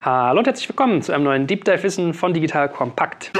Hallo und herzlich willkommen zu einem neuen Deep Dive Wissen von Digital Kompakt.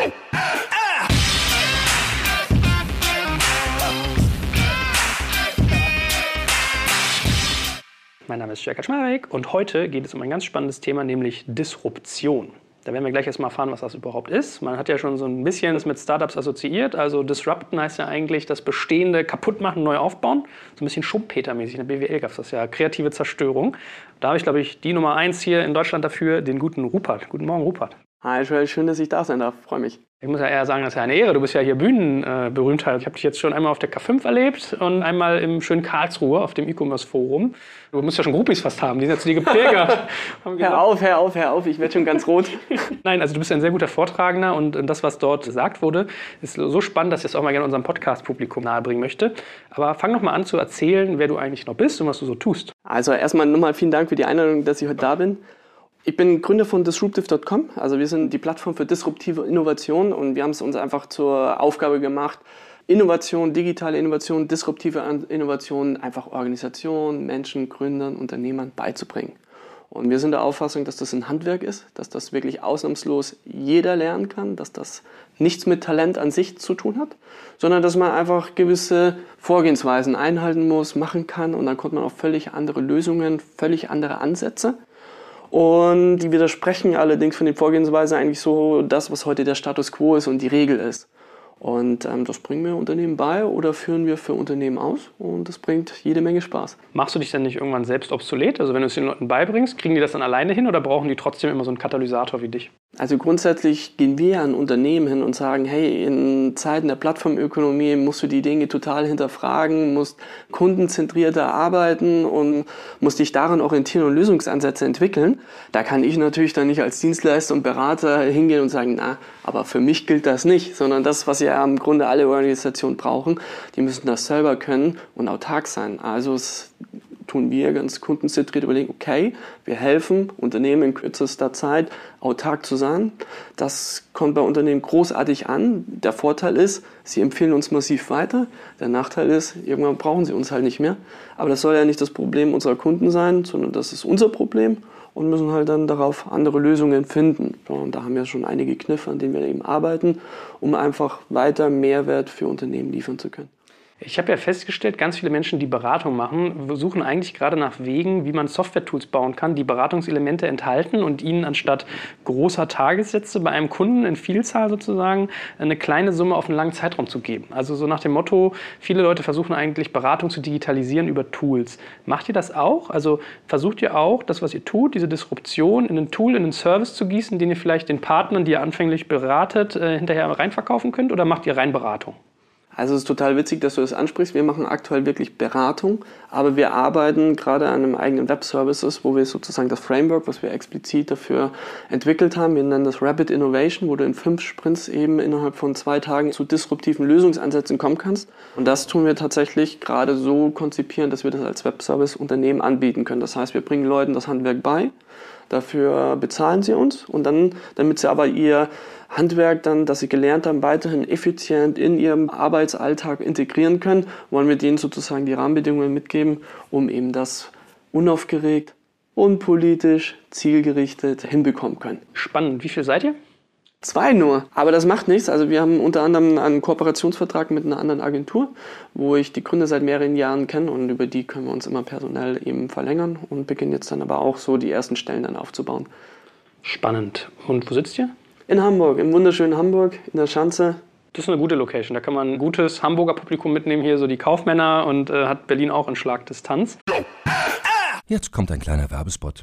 Mein Name ist Jörg Kaczmarek und heute geht es um ein ganz spannendes Thema, nämlich Disruption. Da werden wir gleich erstmal erfahren, was das überhaupt ist. Man hat ja schon so ein bisschen das mit Startups assoziiert. Also Disrupten heißt ja eigentlich das Bestehende kaputt machen, neu aufbauen. So ein bisschen Schumpeter-mäßig. In der BWL gab es das ja, kreative Zerstörung. Da habe ich, glaube ich, die Nummer eins hier in Deutschland dafür, den guten Rupert. Guten Morgen, Rupert. Hi Joel, schön, dass ich da sein darf. Freue mich. Ich muss ja eher sagen, das ist ja eine Ehre. Du bist ja hier Bühnenberühmtheit. ich habe dich jetzt schon einmal auf der K5 erlebt und einmal im schönen Karlsruhe auf dem E-Commerce-Forum. Du musst ja schon Groupies fast haben, die sind ja zu dir gepilgert. hör auf, hör auf, hör auf, ich werde schon ganz rot. Nein, also du bist ein sehr guter Vortragender und das, was dort gesagt wurde, ist so spannend, dass ich es auch mal gerne unserem Podcast-Publikum nahebringen möchte. Aber fang noch mal an zu erzählen, wer du eigentlich noch bist und was du so tust. Also erstmal nochmal vielen Dank für die Einladung, dass ich heute da bin. Ich bin Gründer von disruptive.com. Also wir sind die Plattform für disruptive Innovation und wir haben es uns einfach zur Aufgabe gemacht, Innovation, digitale Innovation, disruptive Innovation einfach Organisationen, Menschen, Gründern, Unternehmern beizubringen. Und wir sind der Auffassung, dass das ein Handwerk ist, dass das wirklich ausnahmslos jeder lernen kann, dass das nichts mit Talent an sich zu tun hat, sondern dass man einfach gewisse Vorgehensweisen einhalten muss, machen kann und dann kommt man auf völlig andere Lösungen, völlig andere Ansätze. Und die widersprechen allerdings von den Vorgehensweisen eigentlich so das, was heute der Status quo ist und die Regel ist. Und ähm, das bringen wir Unternehmen bei oder führen wir für Unternehmen aus und das bringt jede Menge Spaß. Machst du dich dann nicht irgendwann selbst obsolet? Also wenn du es den Leuten beibringst, kriegen die das dann alleine hin oder brauchen die trotzdem immer so einen Katalysator wie dich? Also grundsätzlich gehen wir an Unternehmen hin und sagen, hey, in Zeiten der Plattformökonomie musst du die Dinge total hinterfragen, musst kundenzentrierter arbeiten und musst dich daran orientieren und Lösungsansätze entwickeln. Da kann ich natürlich dann nicht als Dienstleister und Berater hingehen und sagen, na, aber für mich gilt das nicht, sondern das, was ja im Grunde alle Organisationen brauchen, die müssen das selber können und autark sein. Also tun wir ganz kundenzentriert überlegen, okay, wir helfen Unternehmen in kürzester Zeit autark zu sein. Das kommt bei Unternehmen großartig an. Der Vorteil ist, sie empfehlen uns massiv weiter. Der Nachteil ist, irgendwann brauchen sie uns halt nicht mehr. Aber das soll ja nicht das Problem unserer Kunden sein, sondern das ist unser Problem und müssen halt dann darauf andere Lösungen finden. Und da haben wir schon einige Kniffe, an denen wir eben arbeiten, um einfach weiter Mehrwert für Unternehmen liefern zu können. Ich habe ja festgestellt, ganz viele Menschen, die Beratung machen, suchen eigentlich gerade nach Wegen, wie man Software-Tools bauen kann, die Beratungselemente enthalten und ihnen anstatt großer Tagessätze bei einem Kunden in Vielzahl sozusagen eine kleine Summe auf einen langen Zeitraum zu geben. Also so nach dem Motto, viele Leute versuchen eigentlich Beratung zu digitalisieren über Tools. Macht ihr das auch? Also versucht ihr auch, das, was ihr tut, diese Disruption in ein Tool, in einen Service zu gießen, den ihr vielleicht den Partnern, die ihr anfänglich beratet, äh, hinterher reinverkaufen könnt oder macht ihr rein Beratung? Also es ist total witzig, dass du das ansprichst. Wir machen aktuell wirklich Beratung, aber wir arbeiten gerade an einem eigenen Web-Services, wo wir sozusagen das Framework, was wir explizit dafür entwickelt haben, wir nennen das Rapid Innovation, wo du in fünf Sprints eben innerhalb von zwei Tagen zu disruptiven Lösungsansätzen kommen kannst. Und das tun wir tatsächlich gerade so konzipieren, dass wir das als Web-Service Unternehmen anbieten können. Das heißt, wir bringen Leuten das Handwerk bei, dafür bezahlen sie uns und dann, damit sie aber ihr Handwerk dann, das sie gelernt haben, weiterhin effizient in ihrem Arbeitsalltag integrieren können, wollen wir denen sozusagen die Rahmenbedingungen mitgeben, um eben das unaufgeregt, unpolitisch, zielgerichtet hinbekommen können. Spannend. Wie viel seid ihr? Zwei nur, aber das macht nichts. Also wir haben unter anderem einen Kooperationsvertrag mit einer anderen Agentur, wo ich die Gründer seit mehreren Jahren kenne und über die können wir uns immer personell eben verlängern und beginnen jetzt dann aber auch so die ersten Stellen dann aufzubauen. Spannend. Und wo sitzt ihr? In Hamburg, im wunderschönen Hamburg, in der Schanze. Das ist eine gute Location. Da kann man ein gutes Hamburger Publikum mitnehmen, hier so die Kaufmänner und äh, hat Berlin auch in Schlagdistanz. Jetzt kommt ein kleiner Werbespot.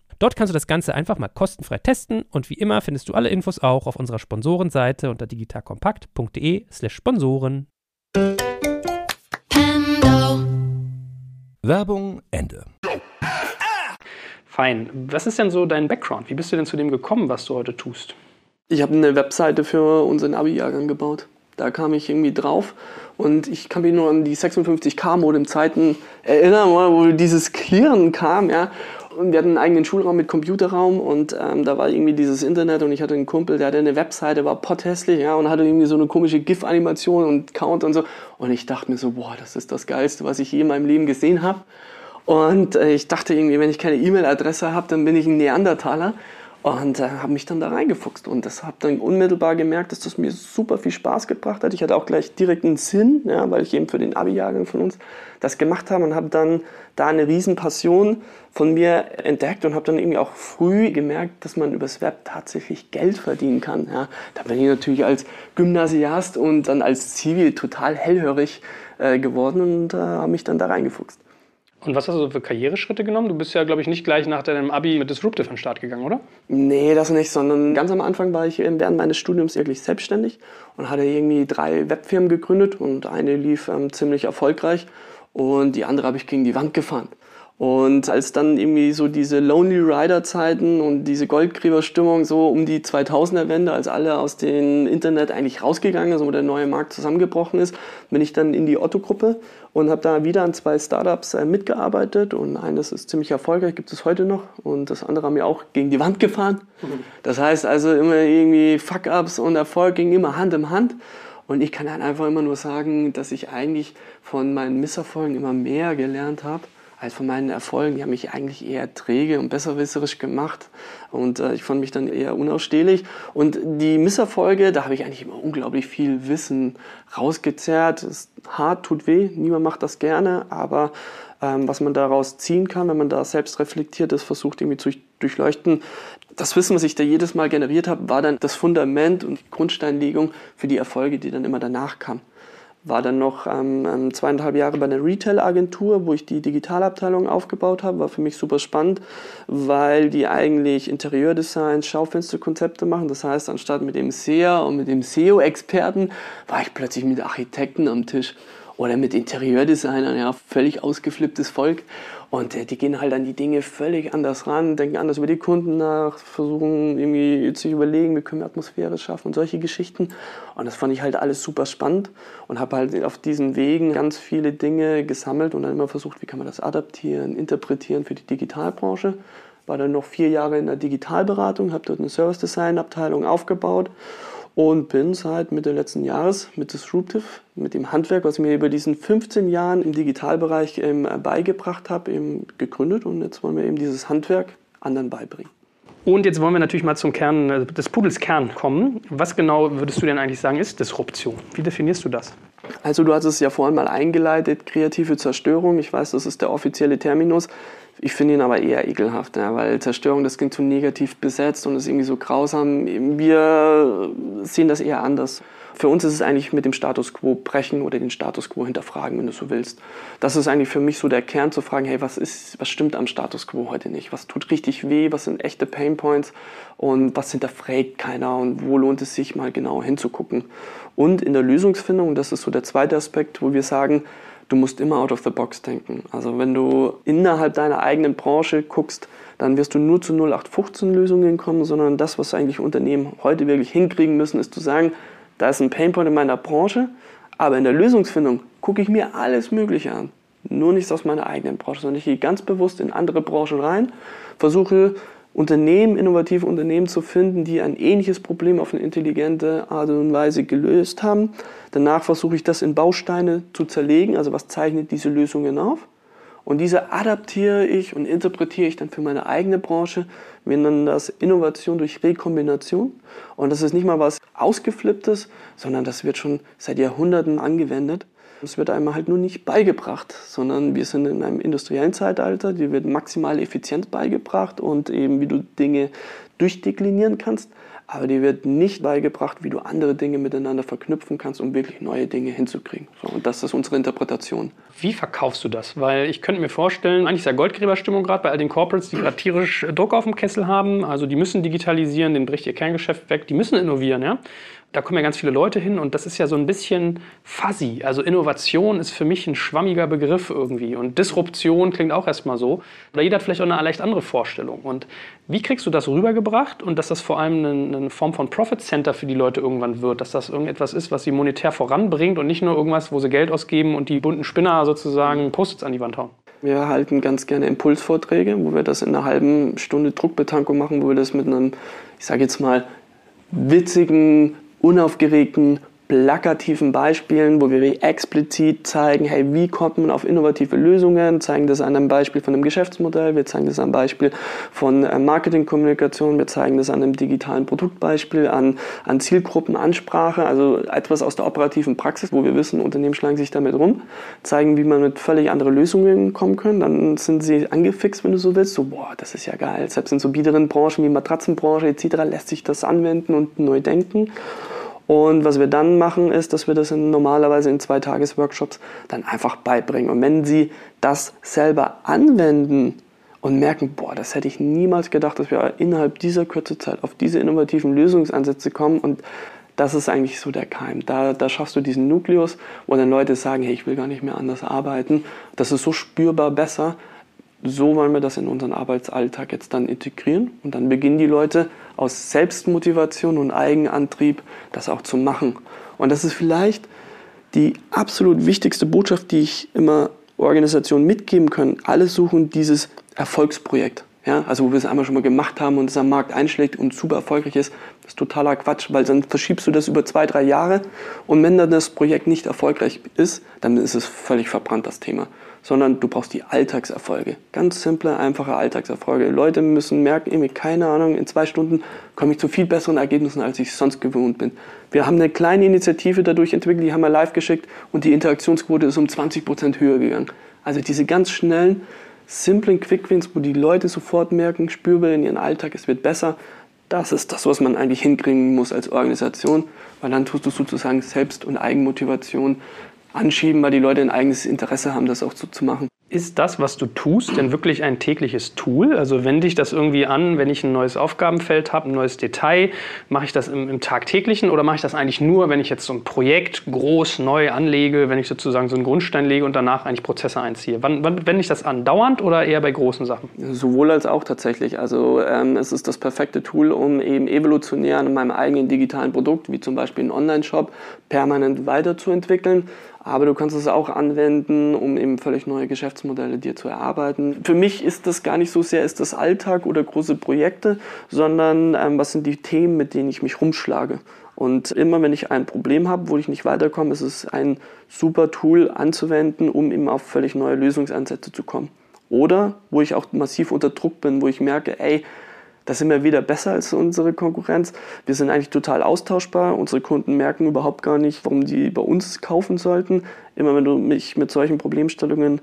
Dort kannst du das Ganze einfach mal kostenfrei testen und wie immer findest du alle Infos auch auf unserer Sponsorenseite unter digitalkompakt.de slash Sponsoren. Werbung Ende. Fein. Was ist denn so dein Background? Wie bist du denn zu dem gekommen, was du heute tust? Ich habe eine Webseite für unseren Abi-Jahrgang gebaut. Da kam ich irgendwie drauf und ich kann mich nur an die 56K-Modem-Zeiten erinnern, wo dieses Clearen kam, ja. Und wir hatten einen eigenen Schulraum mit Computerraum und ähm, da war irgendwie dieses Internet und ich hatte einen Kumpel, der hatte eine Webseite, war potthässlich, ja, und hatte irgendwie so eine komische GIF-Animation und Count und so. Und ich dachte mir so, boah, das ist das Geilste, was ich je in meinem Leben gesehen habe. Und äh, ich dachte irgendwie, wenn ich keine E-Mail-Adresse habe, dann bin ich ein Neandertaler. Und äh, habe mich dann da reingefuchst und das habe dann unmittelbar gemerkt, dass das mir super viel Spaß gebracht hat. Ich hatte auch gleich direkt einen Sinn, ja, weil ich eben für den Abi-Jahrgang von uns das gemacht habe und habe dann da eine Riesenpassion von mir entdeckt und habe dann irgendwie auch früh gemerkt, dass man übers Web tatsächlich Geld verdienen kann. Ja. Da bin ich natürlich als Gymnasiast und dann als Zivil total hellhörig äh, geworden und äh, habe mich dann da reingefuchst. Und was hast du für Karriereschritte genommen? Du bist ja, glaube ich, nicht gleich nach deinem Abi mit Disruptive an den Start gegangen, oder? Nee, das nicht, sondern ganz am Anfang war ich während meines Studiums wirklich selbstständig und hatte irgendwie drei Webfirmen gegründet und eine lief ähm, ziemlich erfolgreich und die andere habe ich gegen die Wand gefahren. Und als dann irgendwie so diese Lonely Rider Zeiten und diese Goldgräberstimmung so um die 2000er Wende, als alle aus dem Internet eigentlich rausgegangen sind, wo der neue Markt zusammengebrochen ist, bin ich dann in die Otto Gruppe und habe da wieder an zwei Startups äh, mitgearbeitet und eines ist ziemlich erfolgreich, gibt es heute noch und das andere haben wir auch gegen die Wand gefahren. Das heißt also immer irgendwie Fuck-ups und Erfolg ging immer Hand in Hand. Und ich kann dann einfach immer nur sagen, dass ich eigentlich von meinen Misserfolgen immer mehr gelernt habe als von meinen Erfolgen. Die haben mich eigentlich eher träge und besserwisserisch gemacht und äh, ich fand mich dann eher unausstehlich. Und die Misserfolge, da habe ich eigentlich immer unglaublich viel Wissen rausgezerrt. Ist hart, tut weh, niemand macht das gerne, aber ähm, was man daraus ziehen kann, wenn man da selbst reflektiert ist, versucht irgendwie zu durchleuchten. Das Wissen, was ich da jedes Mal generiert habe, war dann das Fundament und die Grundsteinlegung für die Erfolge, die dann immer danach kamen war dann noch ähm, ähm, zweieinhalb Jahre bei einer Retail-Agentur, wo ich die Digitalabteilung aufgebaut habe. War für mich super spannend, weil die eigentlich Interieurdesigns, Schaufensterkonzepte machen. Das heißt, anstatt mit dem SEA und mit dem SEO-Experten war ich plötzlich mit Architekten am Tisch oder mit Interieurdesignern, ja, völlig ausgeflipptes Volk. Und äh, die gehen halt an die Dinge völlig anders ran, denken anders über die Kunden nach, versuchen irgendwie zu überlegen, wie können wir Atmosphäre schaffen und solche Geschichten. Und das fand ich halt alles super spannend und habe halt auf diesen Wegen ganz viele Dinge gesammelt und dann immer versucht, wie kann man das adaptieren, interpretieren für die Digitalbranche. War dann noch vier Jahre in der Digitalberatung, habe dort eine Service Design Abteilung aufgebaut und bin seit Mitte letzten Jahres mit Disruptive, mit dem Handwerk, was ich mir über diesen 15 Jahren im Digitalbereich ähm, beigebracht habe, eben gegründet und jetzt wollen wir eben dieses Handwerk anderen beibringen. Und jetzt wollen wir natürlich mal zum Kern äh, des Pudels Kern kommen. Was genau würdest du denn eigentlich sagen, ist Disruption? Wie definierst du das? Also du hast es ja vorhin mal eingeleitet, kreative Zerstörung. Ich weiß, das ist der offizielle Terminus. Ich finde ihn aber eher ekelhaft, ja, weil Zerstörung, das klingt zu negativ besetzt und ist irgendwie so grausam. Wir sehen das eher anders. Für uns ist es eigentlich mit dem Status quo brechen oder den Status quo hinterfragen, wenn du so willst. Das ist eigentlich für mich so der Kern zu fragen, hey, was ist, was stimmt am Status quo heute nicht? Was tut richtig weh? Was sind echte Painpoints? Und was hinterfragt keiner? Und wo lohnt es sich mal genau hinzugucken? Und in der Lösungsfindung, das ist so der zweite Aspekt, wo wir sagen, du musst immer out of the box denken. Also wenn du innerhalb deiner eigenen Branche guckst, dann wirst du nur zu 0815 Lösungen kommen, sondern das, was eigentlich Unternehmen heute wirklich hinkriegen müssen, ist zu sagen, da ist ein Painpoint in meiner Branche, aber in der Lösungsfindung gucke ich mir alles Mögliche an. Nur nichts aus meiner eigenen Branche, sondern ich gehe ganz bewusst in andere Branchen rein, versuche Unternehmen, innovative Unternehmen zu finden, die ein ähnliches Problem auf eine intelligente Art und Weise gelöst haben. Danach versuche ich das in Bausteine zu zerlegen, also was zeichnet diese Lösungen auf. Und diese adaptiere ich und interpretiere ich dann für meine eigene Branche, Wir nennen das Innovation durch Rekombination. Und das ist nicht mal was Ausgeflipptes, sondern das wird schon seit Jahrhunderten angewendet. Es wird einem halt nur nicht beigebracht, sondern wir sind in einem industriellen Zeitalter, die wird maximal effizient beigebracht und eben wie du Dinge durchdeklinieren kannst aber dir wird nicht beigebracht, wie du andere Dinge miteinander verknüpfen kannst, um wirklich neue Dinge hinzukriegen. So, und das ist unsere Interpretation. Wie verkaufst du das? Weil ich könnte mir vorstellen, eigentlich ist ja Goldgräberstimmung gerade bei all den Corporates, die gerade tierisch Druck auf dem Kessel haben. Also die müssen digitalisieren, denen bricht ihr Kerngeschäft weg, die müssen innovieren. Ja? Da kommen ja ganz viele Leute hin und das ist ja so ein bisschen fuzzy. Also Innovation ist für mich ein schwammiger Begriff irgendwie und Disruption klingt auch erstmal so. Oder jeder hat vielleicht auch eine leicht andere Vorstellung. Und wie kriegst du das rübergebracht und dass das vor allem eine, Form von Profit Center für die Leute irgendwann wird, dass das irgendetwas ist, was sie monetär voranbringt und nicht nur irgendwas, wo sie Geld ausgeben und die bunten Spinner sozusagen Post-its an die Wand hauen? Wir halten ganz gerne Impulsvorträge, wo wir das in einer halben Stunde Druckbetankung machen, wo wir das mit einem, ich sage jetzt mal, witzigen unaufgeregten, plakativen Beispielen, wo wir explizit zeigen, hey, wie kommt man auf innovative Lösungen, zeigen das an einem Beispiel von einem Geschäftsmodell, wir zeigen das an einem Beispiel von äh, Marketingkommunikation, wir zeigen das an einem digitalen Produktbeispiel, an, an Zielgruppenansprache, also etwas aus der operativen Praxis, wo wir wissen, Unternehmen schlagen sich damit rum, zeigen, wie man mit völlig anderen Lösungen kommen kann, dann sind sie angefixt, wenn du so willst, so, boah, das ist ja geil, selbst in so biederen Branchen wie Matratzenbranche etc. lässt sich das anwenden und neu denken. Und was wir dann machen, ist, dass wir das in, normalerweise in zwei Tagesworkshops dann einfach beibringen. Und wenn Sie das selber anwenden und merken, boah, das hätte ich niemals gedacht, dass wir innerhalb dieser kurzen Zeit auf diese innovativen Lösungsansätze kommen und das ist eigentlich so der Keim. Da, da schaffst du diesen Nukleus, wo dann Leute sagen, hey, ich will gar nicht mehr anders arbeiten. Das ist so spürbar besser, so wollen wir das in unseren Arbeitsalltag jetzt dann integrieren. Und dann beginnen die Leute aus Selbstmotivation und Eigenantrieb das auch zu machen. Und das ist vielleicht die absolut wichtigste Botschaft, die ich immer Organisationen mitgeben kann. Alle suchen dieses Erfolgsprojekt. Ja, also wo wir es einmal schon mal gemacht haben und es am Markt einschlägt und super erfolgreich ist, das ist totaler Quatsch, weil dann verschiebst du das über zwei, drei Jahre und wenn dann das Projekt nicht erfolgreich ist, dann ist es völlig verbrannt, das Thema sondern du brauchst die Alltagserfolge. Ganz simple, einfache Alltagserfolge. Leute müssen merken, irgendwie, keine Ahnung, in zwei Stunden komme ich zu viel besseren Ergebnissen, als ich sonst gewohnt bin. Wir haben eine kleine Initiative dadurch entwickelt, die haben wir live geschickt und die Interaktionsquote ist um 20 Prozent höher gegangen. Also diese ganz schnellen, simplen Quickwins, wo die Leute sofort merken, spürbar in ihren Alltag, es wird besser. Das ist das, was man eigentlich hinkriegen muss als Organisation, weil dann tust du sozusagen Selbst- und Eigenmotivation anschieben, weil die Leute ein eigenes Interesse haben, das auch so zu machen. Ist das, was du tust, denn wirklich ein tägliches Tool? Also wende ich das irgendwie an, wenn ich ein neues Aufgabenfeld habe, ein neues Detail? Mache ich das im, im, tagtäglichen oder mache ich das eigentlich nur, wenn ich jetzt so ein Projekt groß neu anlege, wenn ich sozusagen so einen Grundstein lege und danach eigentlich Prozesse einziehe? Wann, wann wende ich das an? Dauernd oder eher bei großen Sachen? Sowohl als auch tatsächlich. Also ähm, es ist das perfekte Tool, um eben evolutionär an meinem eigenen digitalen Produkt, wie zum Beispiel einen Online-Shop, permanent weiterzuentwickeln aber du kannst es auch anwenden, um eben völlig neue Geschäftsmodelle dir zu erarbeiten. Für mich ist das gar nicht so sehr ist das Alltag oder große Projekte, sondern ähm, was sind die Themen, mit denen ich mich rumschlage. Und immer wenn ich ein Problem habe, wo ich nicht weiterkomme, ist es ein super Tool anzuwenden, um eben auf völlig neue Lösungsansätze zu kommen. Oder wo ich auch massiv unter Druck bin, wo ich merke, ey, da sind wir wieder besser als unsere Konkurrenz. Wir sind eigentlich total austauschbar. Unsere Kunden merken überhaupt gar nicht, warum die bei uns kaufen sollten. Immer wenn du mich mit solchen Problemstellungen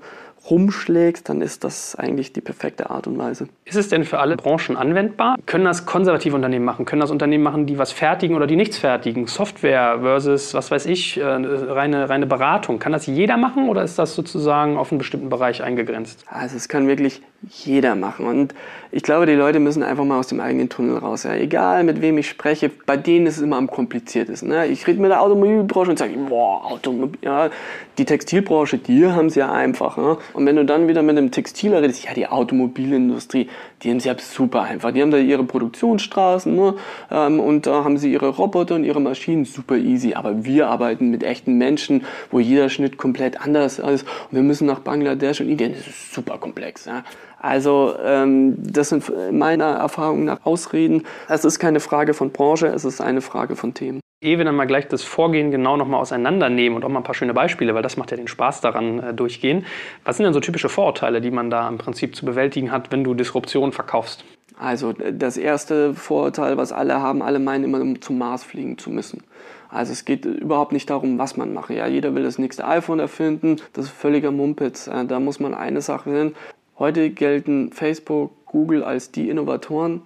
rumschlägst, dann ist das eigentlich die perfekte Art und Weise. Ist es denn für alle Branchen anwendbar? Können das konservative Unternehmen machen? Können das Unternehmen machen, die was fertigen oder die nichts fertigen? Software versus, was weiß ich, äh, reine, reine Beratung. Kann das jeder machen oder ist das sozusagen auf einen bestimmten Bereich eingegrenzt? Also es kann wirklich jeder machen. Und ich glaube, die Leute müssen einfach mal aus dem eigenen Tunnel raus. Ja. Egal, mit wem ich spreche, bei denen ist es immer am kompliziertesten. Ne? Ich rede mit der Automobilbranche und sage, boah, Automobil, ja, die Textilbranche, die haben es ja einfach. Ne? Und wenn du dann wieder mit einem Textiler redest, ja, die Automobilindustrie, die haben es ja super einfach. Die haben da ihre Produktionsstraßen ne? Ähm, und da haben sie ihre Roboter und ihre Maschinen super easy. Aber wir arbeiten mit echten Menschen, wo jeder Schnitt komplett anders ist. Und wir müssen nach Bangladesch und Indien. Das ist super komplex. Ja? Also ähm, das sind meiner Erfahrung nach Ausreden. Es ist keine Frage von Branche, es ist eine Frage von Themen. Ehe wir dann mal gleich das Vorgehen genau nochmal auseinandernehmen und auch mal ein paar schöne Beispiele, weil das macht ja den Spaß daran äh, durchgehen. Was sind denn so typische Vorurteile, die man da im Prinzip zu bewältigen hat, wenn du Disruption verkaufst? Also das erste Vorurteil, was alle haben, alle meinen immer zum Mars fliegen zu müssen. Also es geht überhaupt nicht darum, was man macht. Ja, jeder will das nächste iPhone erfinden, das ist völliger Mumpitz. Äh, da muss man eine Sache sehen. Heute gelten Facebook, Google als die Innovatoren,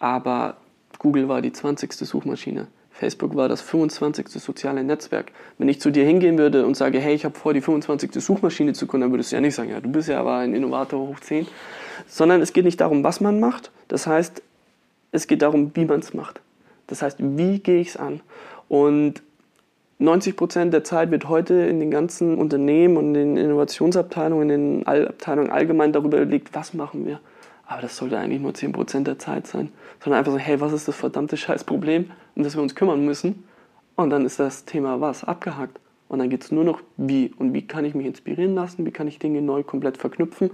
aber Google war die 20. Suchmaschine. Facebook war das 25. soziale Netzwerk. Wenn ich zu dir hingehen würde und sage, hey, ich habe vor, die 25. Suchmaschine zu gründen, dann würdest du ja nicht sagen, ja, du bist ja aber ein Innovator hoch 10. Sondern es geht nicht darum, was man macht. Das heißt, es geht darum, wie man es macht. Das heißt, wie gehe ich es an? Und 90 Prozent der Zeit wird heute in den ganzen Unternehmen und in den Innovationsabteilungen, in den Abteilungen allgemein darüber überlegt, was machen wir. Aber das sollte eigentlich nur 10 Prozent der Zeit sein. Sondern einfach so, hey, was ist das verdammte Scheißproblem, um das wir uns kümmern müssen? Und dann ist das Thema was abgehakt. Und dann geht es nur noch wie. Und wie kann ich mich inspirieren lassen? Wie kann ich Dinge neu komplett verknüpfen?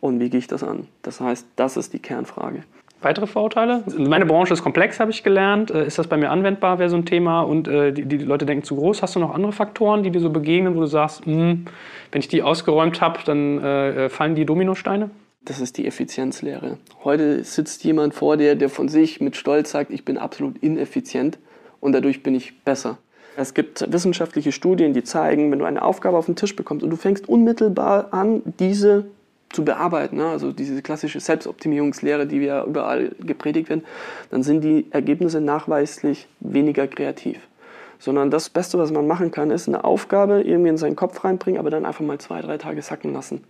Und wie gehe ich das an? Das heißt, das ist die Kernfrage. Weitere Vorurteile? Meine Branche ist komplex, habe ich gelernt. Äh, ist das bei mir anwendbar, wäre so ein Thema. Und äh, die, die, Leute denken zu groß. Hast du noch andere Faktoren, die dir so begegnen, wo du sagst, hm, wenn ich die ausgeräumt habe, dann äh, äh, fallen die Dominosteine? Das ist die Effizienzlehre. Heute sitzt jemand vor dir, der von sich mit Stolz sagt, ich bin absolut ineffizient und dadurch bin ich besser. Es gibt wissenschaftliche Studien, die zeigen, wenn du eine Aufgabe auf den Tisch bekommst und du fängst unmittelbar an, diese zu bearbeiten, ne? also diese klassische Selbstoptimierungslehre, die wir überall gepredigt werden, dann sind die Ergebnisse nachweislich weniger kreativ. Sondern das Beste, was man machen kann, ist eine Aufgabe irgendwie in seinen Kopf reinbringen, aber dann einfach mal zwei, drei Tage sacken lassen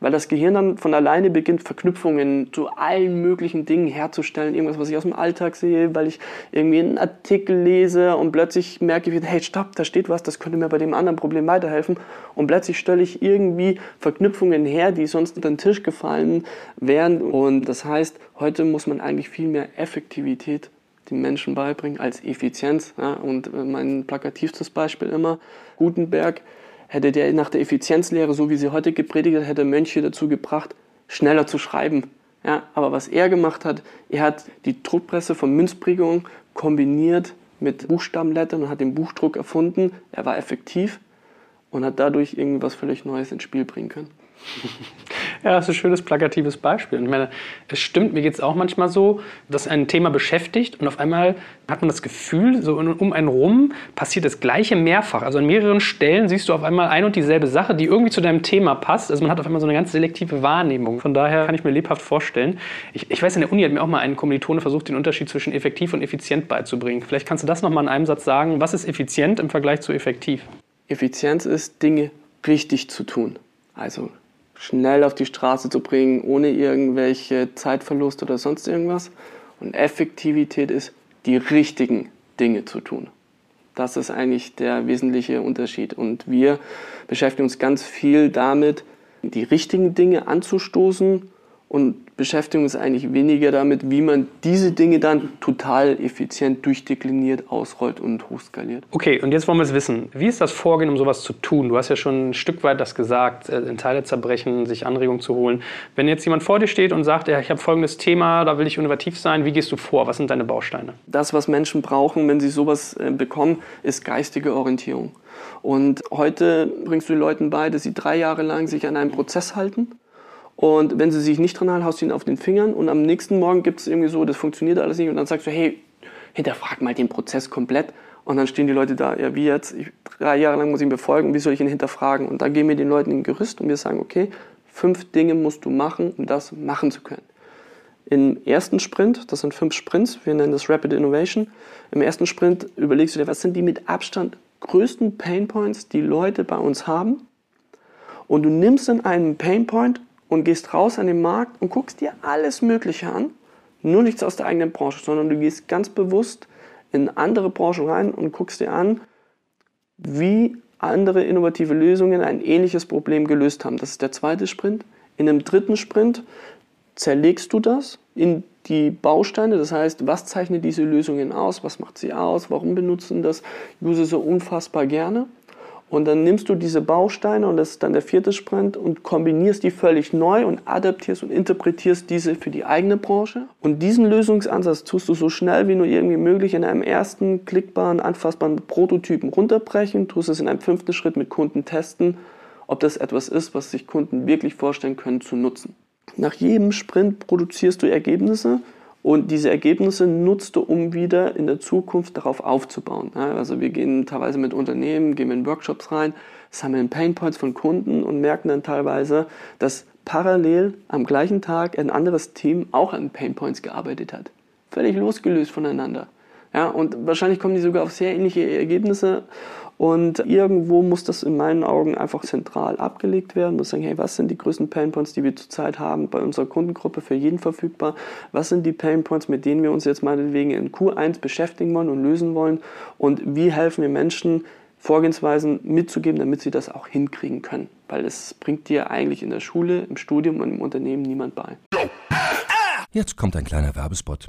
weil das Gehirn dann von alleine beginnt, Verknüpfungen zu allen möglichen Dingen herzustellen. Irgendwas, was ich aus dem Alltag sehe, weil ich irgendwie einen Artikel lese und plötzlich merke ich, hey, stopp, da steht was, das könnte mir bei dem anderen Problem weiterhelfen. Und plötzlich stelle ich irgendwie Verknüpfungen her, die sonst unter den Tisch gefallen wären. Und das heißt, heute muss man eigentlich viel mehr Effektivität den Menschen beibringen als Effizienz. Ja, und mein plakativstes Beispiel immer, Gutenberg hätte der nach der Effizienzlehre, so wie sie heute gepredigt hat, hätte Mönche dazu gebracht, schneller zu schreiben. Ja, aber was er gemacht hat, er hat die Druckpresse von Münzprägung kombiniert mit Buchstabenlettern und hat den Buchdruck erfunden. Er war effektiv und hat dadurch irgendwas völlig Neues ins Spiel bringen können. Ja, das ist ein schönes plakatives Beispiel. ich meine, es stimmt, mir geht es auch manchmal so, dass ein Thema beschäftigt und auf einmal hat man das Gefühl, so um einen rum passiert das Gleiche mehrfach. Also an mehreren Stellen siehst du auf einmal ein und dieselbe Sache, die irgendwie zu deinem Thema passt. Also man hat auf einmal so eine ganz selektive Wahrnehmung. Von daher kann ich mir lebhaft vorstellen. Ich, ich weiß, in der Uni hat mir auch mal ein Kommilitone versucht, den Unterschied zwischen effektiv und effizient beizubringen. Vielleicht kannst du das nochmal in einem Satz sagen. Was ist effizient im Vergleich zu effektiv? Effizienz ist, Dinge richtig zu tun. Also schnell auf die Straße zu bringen, ohne irgendwelche Zeitverlust oder sonst irgendwas. Und Effektivität ist, die richtigen Dinge zu tun. Das ist eigentlich der wesentliche Unterschied. Und wir beschäftigen uns ganz viel damit, die richtigen Dinge anzustoßen und beschäftigen uns eigentlich weniger damit, wie man diese Dinge dann total effizient durchdekliniert, ausrollt und hochskaliert. Okay, und jetzt wollen wir es wissen. Wie ist das Vorgehen, um sowas zu tun? Du hast ja schon ein Stück weit das gesagt, äh, in Teile zerbrechen, sich Anregungen zu holen. Wenn jetzt jemand vor dir steht und sagt, ja, ich habe folgendes Thema, da will ich innovativ sein, wie gehst du vor? Was sind deine Bausteine? Das, was Menschen brauchen, wenn sie sowas äh, bekommen, ist geistige Orientierung. Und heute bringst du den Leuten bei, dass sie drei Jahre lang sich an einem Prozess halten und wenn sie sich nicht dran halten, haust du ihn auf den Fingern und am nächsten Morgen gibt es irgendwie so, das funktioniert alles nicht und dann sagst du, hey, hinterfrag mal den Prozess komplett. Und dann stehen die Leute da, ja, wie jetzt? Ich, drei Jahre lang muss ich ihn befolgen, wie soll ich ihn hinterfragen? Und dann geben wir den Leuten ein Gerüst und wir sagen, okay, fünf Dinge musst du machen, um das machen zu können. Im ersten Sprint, das sind fünf Sprints, wir nennen das Rapid Innovation, im ersten Sprint überlegst du dir, was sind die mit Abstand größten Painpoints, die Leute bei uns haben? Und du nimmst dann einen Painpoint und gehst raus an den Markt und guckst dir alles Mögliche an, nur nichts aus der eigenen Branche, sondern du gehst ganz bewusst in andere Branchen rein und guckst dir an, wie andere innovative Lösungen ein ähnliches Problem gelöst haben. Das ist der zweite Sprint. In einem dritten Sprint zerlegst du das in die Bausteine, das heißt, was zeichnet diese Lösungen aus, was macht sie aus, warum benutzen das User so unfassbar gerne. Und dann nimmst du diese Bausteine und das ist dann der vierte Sprint und kombinierst die völlig neu und adaptierst und interpretierst diese für die eigene Branche. Und diesen Lösungsansatz tust du so schnell wie nur irgendwie möglich in einem ersten klickbaren, anfassbaren Prototypen runterbrechen, tust es in einem fünften Schritt mit Kunden testen, ob das etwas ist, was sich Kunden wirklich vorstellen können zu nutzen. Nach jedem Sprint produzierst du Ergebnisse Und diese Ergebnisse nutzt du, um wieder in der Zukunft darauf aufzubauen. Also wir gehen teilweise mit Unternehmen, gehen in Workshops rein, sammeln Painpoints von Kunden und merken dann teilweise, dass parallel am gleichen Tag ein anderes Team auch an Painpoints gearbeitet hat. Völlig losgelöst voneinander. Ja, und wahrscheinlich kommen die sogar auf sehr ähnliche Ergebnisse. Und irgendwo muss das in meinen Augen einfach zentral abgelegt werden. Muss sagen, hey, was sind die größten Painpoints, die wir zurzeit haben bei unserer Kundengruppe für jeden verfügbar? Was sind die Painpoints, mit denen wir uns jetzt meinetwegen in Q1 beschäftigen wollen und lösen wollen? Und wie helfen wir Menschen, Vorgehensweisen mitzugeben, damit sie das auch hinkriegen können. Weil es bringt dir eigentlich in der Schule, im Studium und im Unternehmen niemand bei. Jetzt kommt ein kleiner Werbespot.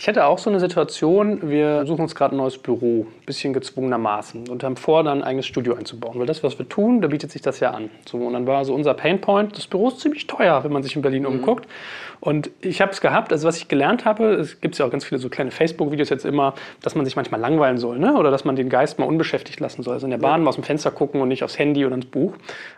Ich hatte auch so eine Situation, wir suchen uns gerade ein neues Büro, bisschen gezwungenermaßen und haben vor, dann ein eigenes Studio einzubauen. Weil das, was wir tun, da bietet sich das ja an. So, und dann war so unser Painpoint, das Büro ist ziemlich teuer, wenn man sich in Berlin mhm. umguckt. Und ich habe es gehabt, also was ich gelernt habe, es gibt ja auch ganz viele so kleine Facebook-Videos jetzt immer, dass man sich manchmal langweilen soll, ne? oder dass man den Geist mal unbeschäftigt lassen soll. Also in der Bahn mal aus dem Fenster gucken und nicht aufs Handy oder ins Buch.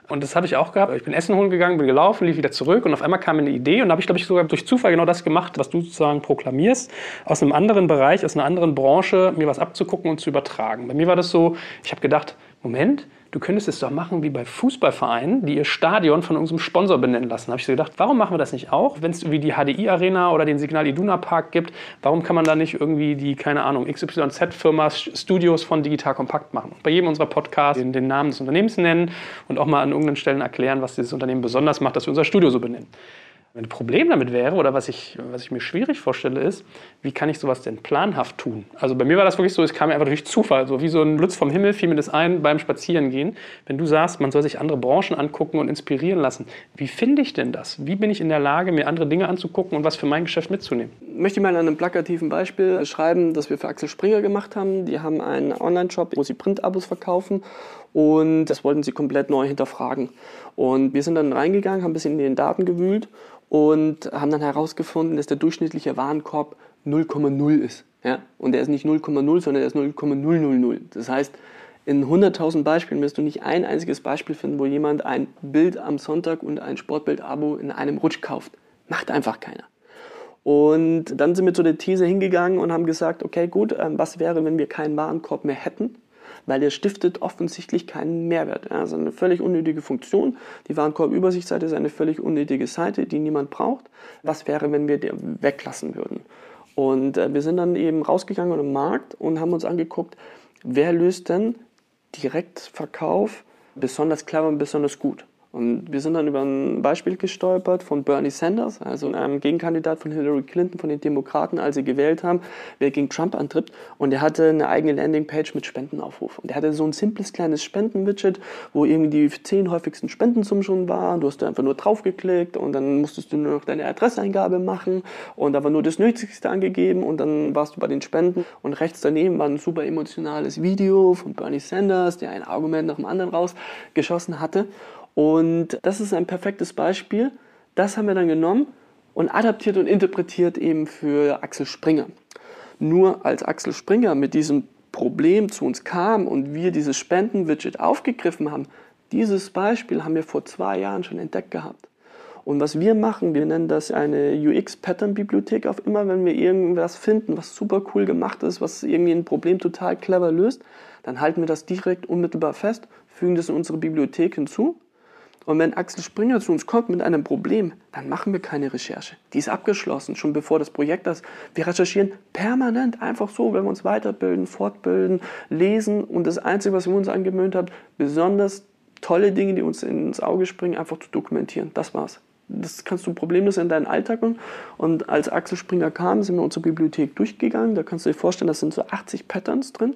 Und das habe ich auch gehabt. Ich bin Essen holen gegangen, bin gelaufen, lief wieder zurück und auf einmal kam mir eine Idee und da habe ich, glaube ich, sogar durch Zufall genau das gemacht, was du sozusagen proklamierst, aus einem anderen Bereich, aus einer anderen Branche mir was abzugucken und zu übertragen. Bei mir war das so, ich habe gedacht, Moment, du könntest es doch machen wie bei Fußballvereinen, die ihr Stadion von unserem Sponsor benennen lassen. Da habe ich so gedacht, warum machen wir das nicht auch? Wenn es wie die HDI Arena oder den Signal Iduna Park gibt, warum kann man da nicht irgendwie die, keine Ahnung, XYZ-Firma Studios von Digital Kompakt machen? Bei jedem unserer Podcasts den, den Namen des Unternehmens nennen und auch mal an irgendeinen Stellen erklären, was dieses Unternehmen besonders macht, dass wir unser Studio so benennen. Ein Problem damit wäre, oder was ich, was ich mir schwierig vorstelle, ist, wie kann ich sowas denn planhaft tun? Also bei mir war das wirklich so, es kam einfach durch Zufall, so wie so ein Blitz vom Himmel fiel mir das ein beim Spazierengehen. Wenn du sagst, man soll sich andere Branchen angucken und inspirieren lassen, wie finde ich denn das? Wie bin ich in der Lage, mir andere Dinge anzugucken und was für mein Geschäft mitzunehmen? Ich möchte mal an einem plakativen Beispiel beschreiben, das wir für Axel Springer gemacht haben. Die haben einen Online-Shop, wo sie Printabos verkaufen und das wollten sie komplett neu hinterfragen. Und wir sind dann reingegangen, haben ein bisschen in den Daten gewühlt und haben dann herausgefunden, dass der durchschnittliche Warenkorb 0,0 ist. Ja? Und der ist nicht 0,0, sondern der ist 0,000. Das heißt, in 100.000 Beispielen wirst du nicht ein einziges Beispiel finden, wo jemand ein Bild am Sonntag und ein Sportbild-Abo in einem Rutsch kauft. Macht einfach keiner. Und dann sind wir zu der These hingegangen und haben gesagt, okay, gut, ähm, was wäre, wenn wir keinen Warenkorb mehr hätten? Weil der stiftet offensichtlich keinen Mehrwert. Also eine völlig unnötige Funktion. Die Warenkorbübersichtsseite ist eine völlig unnötige Seite, die niemand braucht. Was wäre, wenn wir die weglassen würden? Und äh, wir sind dann eben rausgegangen im Markt und haben uns angeguckt, wer löst denn Direktverkauf besonders clever und besonders gut. Und wir sind dann über ein Beispiel gestolpert von Bernie Sanders, also einem Gegenkandidat von Hillary Clinton, von den Demokraten, als sie gewählt haben, wer gegen Trump antritt. Und er hatte eine eigene Landingpage mit Spendenaufruf. Und er hatte so ein simples kleines Spendenwidget, wo irgendwie die zehn häufigsten Spendensummen schon waren. Du hast da einfach nur draufgeklickt und dann musstest du nur noch deine Adresseingabe machen und da war nur das Nötigste angegeben und dann warst du bei den Spenden. Und rechts daneben war ein super emotionales Video von Bernie Sanders, der ein Argument nach dem anderen rausgeschossen hatte. Und das ist ein perfektes Beispiel. Das haben wir dann genommen und adaptiert und interpretiert eben für Axel Springer. Nur als Axel Springer mit diesem Problem zu uns kam und wir dieses Spenden-Widget aufgegriffen haben, Dieses Beispiel haben wir vor zwei Jahren schon entdeckt gehabt. Und was wir machen, wir nennen das eine UX-Pattern-Bibliothek. Auf immer, wenn wir irgendwas finden, was super cool gemacht ist, was irgendwie ein Problem total clever löst, dann halten wir das direkt unmittelbar fest, fügen das in unsere Bibliothek hinzu. Und wenn Axel Springer zu uns kommt mit einem Problem, dann machen wir keine Recherche. Die ist abgeschlossen, schon bevor das Projekt ist. Wir recherchieren permanent, einfach so, wenn wir uns weiterbilden, fortbilden, lesen. Und das Einzige, was wir uns angewöhnt haben, besonders tolle Dinge, die uns ins Auge springen, einfach zu dokumentieren. Das war's. Das kannst du problemlos in deinen Alltag machen. Und als Axel Springer kam, sind wir unsere Bibliothek durchgegangen. Da kannst du dir vorstellen, da sind so 80 Patterns drin.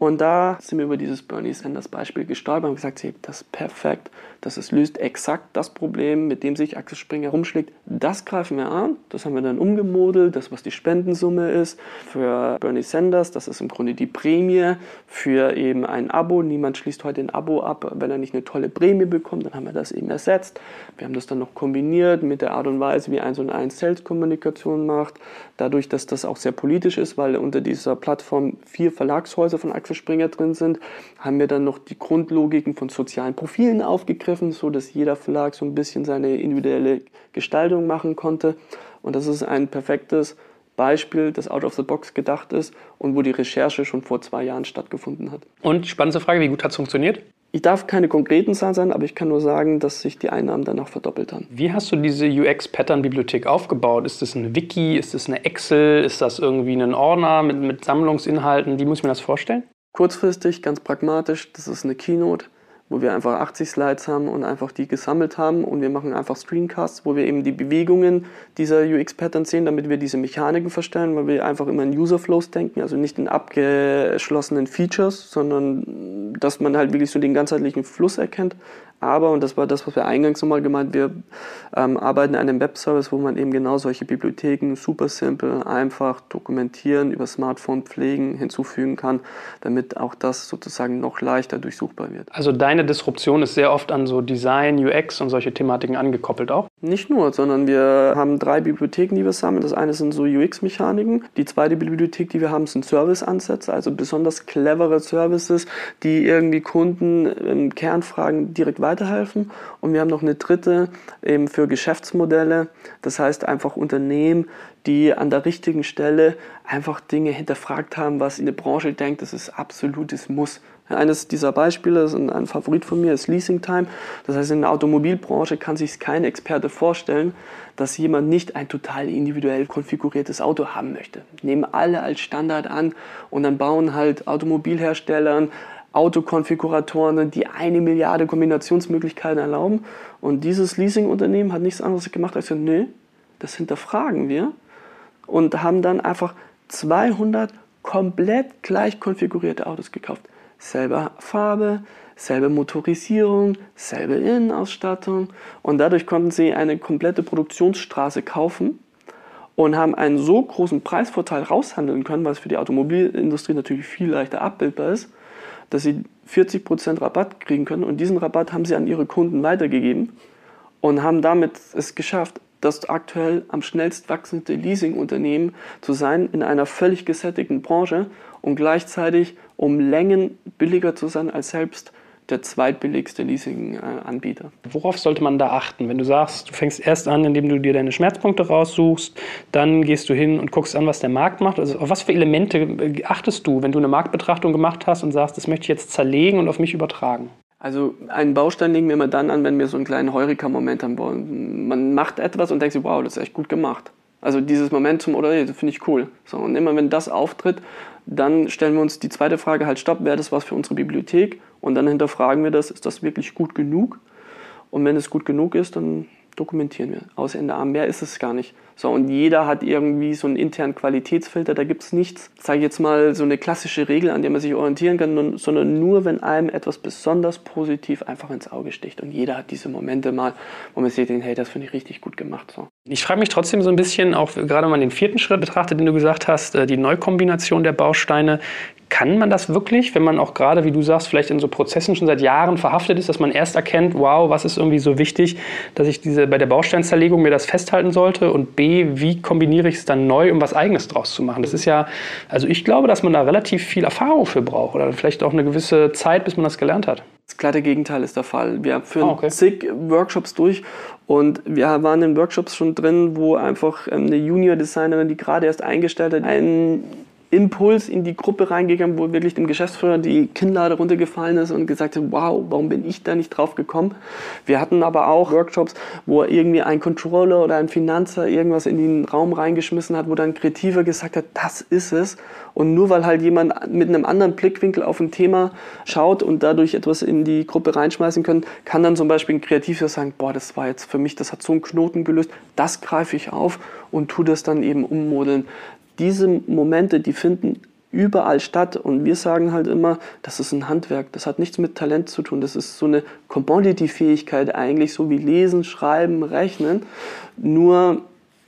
Und da sind wir über dieses Bernie Sanders Beispiel gestolpert und gesagt, hey, das ist perfekt, das ist, löst exakt das Problem, mit dem sich Axel Springer rumschlägt. Das greifen wir an, das haben wir dann umgemodelt, das was die Spendensumme ist für Bernie Sanders, das ist im Grunde die Prämie für eben ein Abo. Niemand schließt heute ein Abo ab, wenn er nicht eine tolle Prämie bekommt, dann haben wir das eben ersetzt. Wir haben das dann noch kombiniert mit der Art und Weise, wie 1 und 1 Sales-Kommunikation macht, dadurch, dass das auch sehr politisch ist, weil unter dieser Plattform vier Verlagshäuser von Axel Springer drin sind, haben wir dann noch die Grundlogiken von sozialen Profilen aufgegriffen, so dass jeder Verlag so ein bisschen seine individuelle Gestaltung machen konnte. Und das ist ein perfektes Beispiel, das out of the box gedacht ist und wo die Recherche schon vor zwei Jahren stattgefunden hat. Und spannende Frage, wie gut hat es funktioniert? Ich darf keine konkreten Zahlen sagen, aber ich kann nur sagen, dass sich die Einnahmen danach verdoppelt haben. Wie hast du diese UX-Pattern-Bibliothek aufgebaut? Ist das eine Wiki? Ist das eine Excel? Ist das irgendwie ein Ordner mit, mit Sammlungsinhalten? Wie muss ich mir das vorstellen? Kurzfristig, ganz pragmatisch, das ist eine Keynote, wo wir einfach 80 Slides haben und einfach die gesammelt haben und wir machen einfach Screencasts, wo wir eben die Bewegungen dieser UX-Patterns sehen, damit wir diese Mechaniken verstellen, weil wir einfach immer in User-Flows denken, also nicht in abgeschlossenen Features, sondern dass man halt wirklich so den ganzheitlichen Fluss erkennt. Aber, und das war das, was wir eingangs nochmal gemeint, wir ähm, arbeiten an einem Webservice, wo man eben genau solche Bibliotheken super simpel, einfach dokumentieren, über Smartphone pflegen, hinzufügen kann, damit auch das sozusagen noch leichter durchsuchbar wird. Also deine Disruption ist sehr oft an so Design, UX und solche Thematiken angekoppelt auch? Nicht nur, sondern wir haben drei Bibliotheken, die wir sammeln. Das eine sind so UX-Mechaniken. Die zweite Bibliothek, die wir haben, sind Service-Ansätze, also besonders clevere Services, die irgendwie Kunden in Kernfragen direkt weiter weiterhelfen. Und wir haben noch eine dritte eben für Geschäftsmodelle. Das heißt einfach Unternehmen, die an der richtigen Stelle einfach Dinge hinterfragt haben, was in der Branche denkt, das ist absolutes Muss. Eines dieser Beispiele, ist ein Favorit von mir, ist Leasing Time. Das heißt, in der Automobilbranche kann sich kein Experte vorstellen, dass jemand nicht ein total individuell konfiguriertes Auto haben möchte. Nehmen alle als Standard an und dann bauen halt Automobilherstellern Autokonfiguratoren, die eine Milliarde Kombinationsmöglichkeiten erlauben. Und dieses Leasingunternehmen hat nichts anderes gemacht als gesagt, nö, das hinterfragen wir und haben dann einfach 200 komplett gleich konfigurierte Autos gekauft. Selbe Farbe, selbe Motorisierung, selbe Innenausstattung und dadurch konnten sie eine komplette Produktionsstraße kaufen und haben einen so großen Preisvorteil raushandeln können, was für die Automobilindustrie natürlich viel leichter abbildbar ist, dass sie 40% Rabatt kriegen können. Und diesen Rabatt haben sie an ihre Kunden weitergegeben und haben damit es geschafft, das aktuell am schnellst wachsende Leasingunternehmen zu sein in einer völlig gesättigten Branche und gleichzeitig um Längen billiger zu sein als selbst der zweitbilligste Leasing-Anbieter. Worauf sollte man da achten? Wenn du sagst, du fängst erst an, indem du dir deine Schmerzpunkte raussuchst, dann gehst du hin und guckst an, was der Markt macht. Also auf was für Elemente achtest du, wenn du eine Marktbetrachtung gemacht hast und sagst, das möchte ich jetzt zerlegen und auf mich übertragen? Also einen Baustein legen wir immer dann an, wenn wir so einen kleinen Heureka-Moment haben. Man macht etwas und denkt sich, wow, das ist echt gut gemacht. Also dieses Momentum oder das finde ich cool. So, und immer wenn das auftritt, dann stellen wir uns die zweite Frage halt, stopp, wäre das was für unsere Bibliothek? Und dann hinterfragen wir das, ist das wirklich gut genug? Und wenn es gut genug ist, dann dokumentieren wir. Aus Ende A. Mehr ist es gar nicht. So, und jeder hat irgendwie so einen internen Qualitätsfilter. Da gibt es nichts, sage ich jetzt mal, so eine klassische Regel, an der man sich orientieren kann, sondern nur, wenn einem etwas besonders positiv einfach ins Auge sticht. Und jeder hat diese Momente mal, wo man sieht, hey, das finde ich richtig gut gemacht. So. Ich frage mich trotzdem so ein bisschen, auch gerade wenn man den vierten Schritt betrachtet, den du gesagt hast, äh, die Neukombination der Bausteine. Kann man das wirklich, wenn man auch gerade, wie du sagst, vielleicht in so Prozessen schon seit Jahren verhaftet ist, dass man erst erkennt, wow, was ist irgendwie so wichtig, dass ich diese bei der Bausteinzerlegung mir das festhalten sollte und B, wie kombiniere ich es dann neu, um was Eigenes draus zu machen? Das ist ja, also ich glaube, dass man da relativ viel Erfahrung für braucht oder vielleicht auch eine gewisse Zeit, bis man das gelernt hat. Das glatte Gegenteil ist der Fall. Wir führen Ah, okay. zig Workshops durch und wir waren in Workshops schon drin, wo einfach ähm, eine Junior-Designerin, die gerade erst eingestellt hat, einen Impuls in die Gruppe reingegangen, wo wirklich dem Geschäftsführer die Kinnlade runtergefallen ist und gesagt hat, wow, warum bin ich da nicht drauf gekommen? Wir hatten aber auch Workshops, wo irgendwie ein Controller oder ein Finanzer irgendwas in den Raum reingeschmissen hat, wo dann Kreativer gesagt hat, das ist es. Und nur weil halt jemand mit einem anderen Blickwinkel auf ein Thema schaut und dadurch etwas in die Gruppe reinschmeißen kann, kann dann zum Beispiel ein Kreativer sagen, boah, das war jetzt für mich, das hat so einen Knoten gelöst, das greife ich auf und tu das dann eben ummodeln. Diese Momente, die finden überall statt. Und wir sagen halt immer, das ist ein Handwerk, das hat nichts mit Talent zu tun, das ist so eine Commodity-Fähigkeit eigentlich, so wie Lesen, Schreiben, Rechnen, nur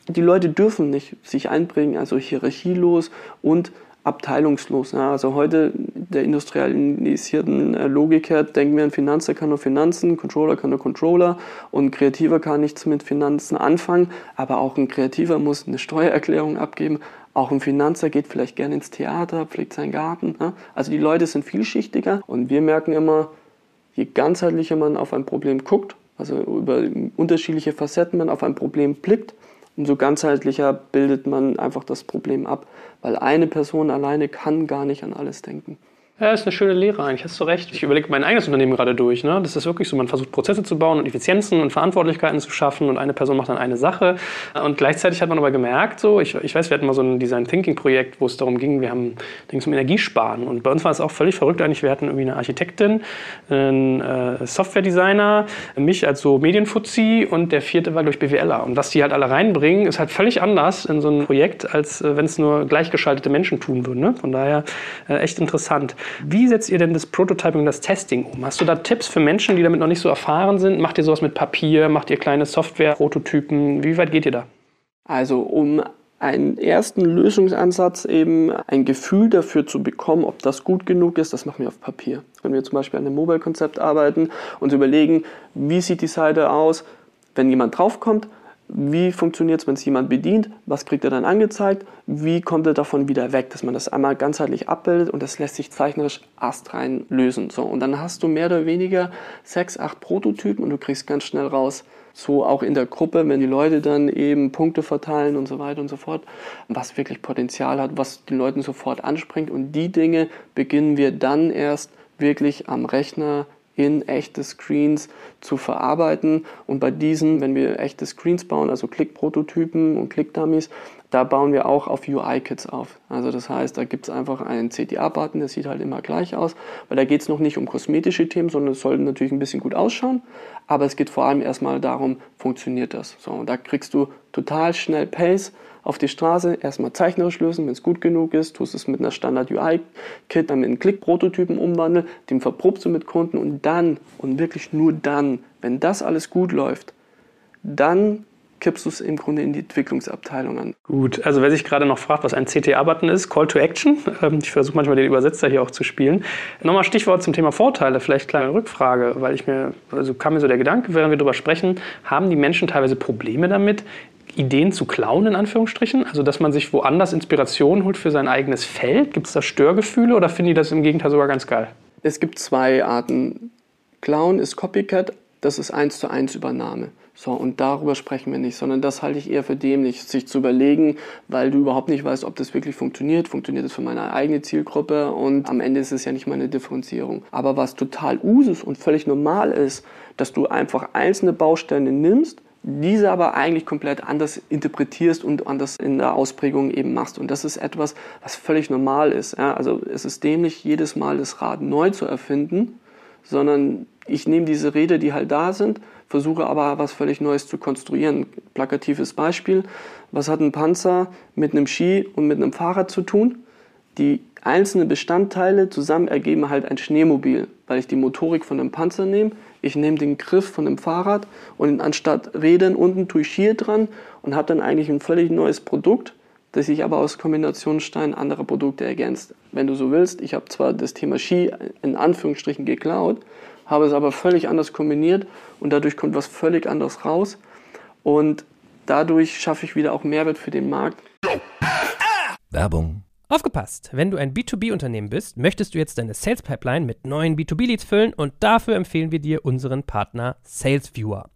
die Leute dürfen nicht sich einbringen, also hierarchielos und abteilungslos. Ja, also heute der industrialisierten äh, Logik her denken wir, ein Finanzer kann nur Finanzen, Controller kann nur Controller und ein Kreativer kann nichts mit Finanzen anfangen, aber auch ein Kreativer muss eine Steuererklärung abgeben, auch ein Finanzer geht vielleicht gerne ins Theater, pflegt seinen Garten. Ja? Also die Leute sind vielschichtiger und wir merken immer, je ganzheitlicher man auf ein Problem guckt, also über unterschiedliche Facetten man auf ein Problem blickt, umso ganzheitlicher bildet man einfach das Problem ab, weil eine Person alleine kann gar nicht an alles denken. Ja, ist eine schöne Lehre eigentlich, hast du recht. Ich überlege mein eigenes Unternehmen gerade durch. Ne? Das ist wirklich so, man versucht Prozesse zu bauen und Effizienzen und Verantwortlichkeiten zu schaffen und eine Person macht dann eine Sache. Und gleichzeitig hat man aber gemerkt, so, ich, ich weiß, wir hatten mal so ein Design Thinking Projekt, wo es darum ging, wir haben ging um Energiesparen. Und bei uns war es auch völlig verrückt eigentlich, wir hatten irgendwie eine Architektin, einen äh, Software-Designer, mich als so Medienfuzzi und der vierte war, ich, BWLer. Und was die halt alle reinbringen, ist halt völlig anders in so ein Projekt, als äh, wenn es nur gleichgeschaltete Menschen tun würden. Ne? Von daher äh, echt interessant. Wie setzt ihr denn das Prototyping und das Testing um? Hast du da Tipps für Menschen, die damit noch nicht so erfahren sind? Macht ihr sowas mit Papier? Macht ihr kleine Software-Prototypen? Wie weit geht ihr da? Also um einen ersten Lösungsansatz eben ein Gefühl dafür zu bekommen, ob das gut genug ist, das machen wir auf Papier. Wenn wir zum Beispiel an einem Mobile-Konzept arbeiten und überlegen, wie sieht die Seite aus, wenn jemand draufkommt, wie funktioniert es, wenn es jemand bedient, was kriegt er dann angezeigt, wie kommt er davon wieder weg, dass man das einmal ganzheitlich abbildet und das lässt sich zeichnerisch astrein lösen. So, und dann hast du mehr oder weniger sechs, acht Prototypen und du kriegst ganz schnell raus, so auch in der Gruppe, wenn die Leute dann eben Punkte verteilen und so weiter und so fort, was wirklich Potenzial hat, was den Leuten sofort anspringt und die Dinge beginnen wir dann erst wirklich am Rechner in echte Screens zu verarbeiten. Und bei diesen, wenn wir echte Screens bauen, also Click-Prototypen und Click-Dummies, da bauen wir auch auf UI-Kits auf. Also das heißt, da gibt es einfach einen CTA-Button, der sieht halt immer gleich aus, weil da geht es noch nicht um kosmetische Themen, sondern es soll natürlich ein bisschen gut ausschauen. Aber es geht vor allem erstmal darum, funktioniert das. So, und da kriegst du total schnell Pace auf die Straße, erstmal zeichnerisch lösen, wenn es gut genug ist, tust es mit einer Standard-UI-Kit, dann mit einem Klick-Prototypen umwandeln, den verprobst du mit Kunden und dann, und wirklich nur dann, wenn das alles gut läuft, dann kippst du es im Grunde in die Entwicklungsabteilung an. Gut, also wer sich gerade noch fragt, was ein CTA-Button ist, Call to Action. Ähm, Ich versuche manchmal den Übersetzer hier auch zu spielen. Nochmal Stichwort zum Thema Vorteile, vielleicht kleine Rückfrage, weil ich mir, also kam mir so der Gedanke, während wir darüber sprechen, haben die Menschen teilweise Probleme damit, Ideen zu klauen, in Anführungsstrichen? Also, dass man sich woanders Inspiration holt für sein eigenes Feld? Gibt es da Störgefühle oder finden die das im Gegenteil sogar ganz geil? Es gibt zwei Arten. Clown ist Copycat, das ist eins zu eins Übernahme. So, und darüber sprechen wir nicht, sondern das halte ich eher für dämlich, sich zu überlegen, weil du überhaupt nicht weißt, ob das wirklich funktioniert. Funktioniert das für meine eigene Zielgruppe? Und am Ende ist es ja nicht meine Differenzierung. Aber was total Usus und völlig normal ist, dass du einfach einzelne Bausteine nimmst, diese aber eigentlich komplett anders interpretierst und anders in der Ausprägung eben machst. Und das ist etwas, was völlig normal ist. Ja? Also es ist dämlich, jedes Mal das Rad neu zu erfinden, sondern ich nehme diese Räder, die halt da sind, versuche aber was völlig Neues zu konstruieren. Plakatives Beispiel, was hat ein Panzer mit einem Ski und mit einem Fahrrad zu tun? Die einzelnen Bestandteile zusammen ergeben halt ein Schneemobil, weil ich die Motorik von einem Panzer nehme, ich nehme den Griff von einem Fahrrad und anstatt Rädern unten tue ich Skier dran und habe dann eigentlich ein völlig neues Produkt, das sich aber aus Kombinationssteinen anderer Produkte ergänzt. Wenn du so willst, ich habe zwar das Thema Ski in Anführungsstrichen geklaut, habe es aber völlig anders kombiniert und dadurch kommt was völlig anderes raus und dadurch schaffe ich wieder auch Mehrwert für den Markt. Werbung Aufgepasst! Wenn du ein B2B-Unternehmen bist, möchtest du jetzt deine Sales Pipeline mit neuen B2B-Leads füllen und dafür empfehlen wir dir unseren Partner SalesViewer.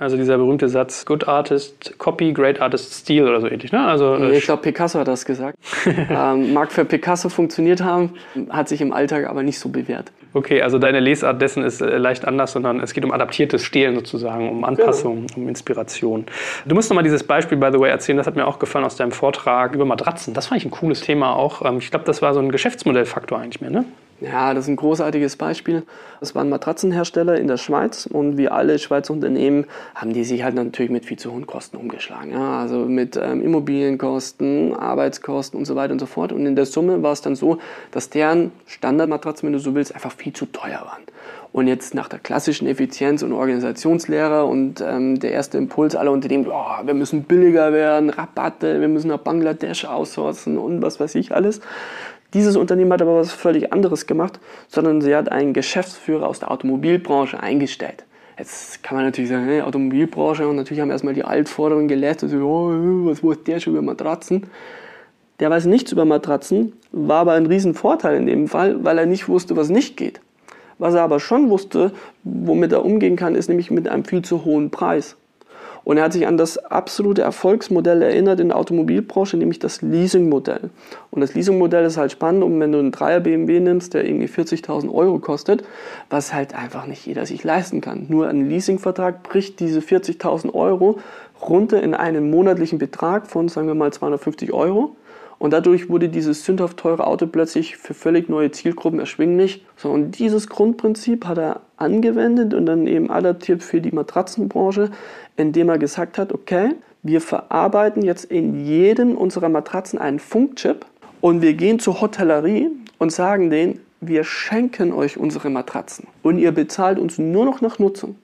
Also dieser berühmte Satz, Good Artist Copy, Great Artist Steal oder so ähnlich. Ne? Also, äh, ich glaube, Picasso hat das gesagt. ähm, mag für Picasso funktioniert haben, hat sich im Alltag aber nicht so bewährt. Okay, also deine Lesart dessen ist äh, leicht anders, sondern es geht um adaptiertes Stehlen sozusagen, um Anpassung, genau. um Inspiration. Du musst nochmal dieses Beispiel, by the way, erzählen, das hat mir auch gefallen aus deinem Vortrag über Matratzen. Das fand ich ein cooles Thema auch. Ähm, ich glaube, das war so ein Geschäftsmodellfaktor eigentlich mehr, ne? Ja, das ist ein großartiges Beispiel. Das waren Matratzenhersteller in der Schweiz und wie alle Schweizer Unternehmen haben die sich halt natürlich mit viel zu hohen Kosten umgeschlagen. Ja, also mit ähm, Immobilienkosten, Arbeitskosten und so weiter und so fort. Und in der Summe war es dann so, dass deren Standardmatratzen, wenn du so willst, einfach viel zu teuer waren. Und jetzt nach der klassischen Effizienz- und Organisationslehre und ähm, der erste Impuls aller Unternehmen, oh, wir müssen billiger werden, Rabatte, wir müssen nach Bangladesch aussourcen und was weiß ich alles dieses Unternehmen hat aber was völlig anderes gemacht, sondern sie hat einen Geschäftsführer aus der Automobilbranche eingestellt. Jetzt kann man natürlich sagen, hey, Automobilbranche und natürlich haben erstmal die Altforderungen gelernt, also, oh, was weiß der schon über Matratzen? Der weiß nichts über Matratzen, war aber ein Riesenvorteil in dem Fall, weil er nicht wusste, was nicht geht. Was er aber schon wusste, womit er umgehen kann, ist nämlich mit einem viel zu hohen Preis. Und er hat sich an das absolute Erfolgsmodell erinnert in der Automobilbranche, nämlich das Leasingmodell. Und das Leasingmodell ist halt spannend, um wenn du einen Dreier BMW nimmst, der irgendwie 40.000 Euro kostet, was halt einfach nicht jeder sich leisten kann. Nur ein Leasingvertrag bricht diese 40.000 Euro runter in einen monatlichen Betrag von, sagen wir mal, 250 Euro. Und dadurch wurde dieses sündhaft teure Auto plötzlich für völlig neue Zielgruppen erschwinglich. So, und dieses Grundprinzip hat er angewendet und dann eben adaptiert für die Matratzenbranche, indem er gesagt hat, okay, wir verarbeiten jetzt in jedem unserer Matratzen einen Funkchip und wir gehen zur Hotellerie und sagen denen, wir schenken euch unsere Matratzen und ihr bezahlt uns nur noch nach Nutzung.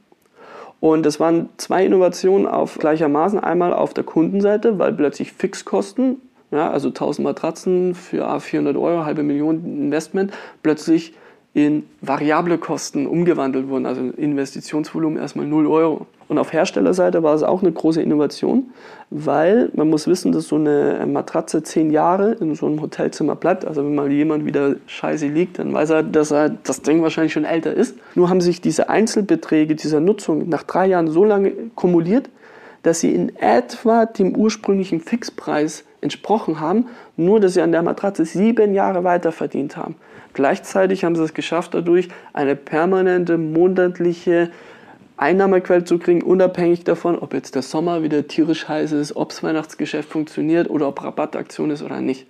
Und das waren zwei Innovationen auf gleichermaßen. Einmal auf der Kundenseite, weil plötzlich Fixkosten ja, also 1000 Matratzen für 400 Euro, halbe Million Investment, plötzlich in variable Kosten umgewandelt wurden, also Investitionsvolumen erstmal 0 Euro. Und auf Herstellerseite war es auch eine große Innovation, weil man muss wissen, dass so eine Matratze zehn Jahre in so einem Hotelzimmer bleibt. Also wenn mal jemand wieder scheiße liegt, dann weiß er, dass er das Ding wahrscheinlich schon älter ist. Nur haben sich diese Einzelbeträge dieser Nutzung nach drei Jahren so lange kumuliert, dass sie in etwa dem ursprünglichen Fixpreis entsprochen haben, nur dass sie an der Matratze sieben Jahre weiter verdient haben. Gleichzeitig haben sie es geschafft, dadurch eine permanente monatliche Einnahmequelle zu kriegen, unabhängig davon, ob jetzt der Sommer wieder tierisch heiß ist, ob das Weihnachtsgeschäft funktioniert oder ob Rabattaktion ist oder nicht.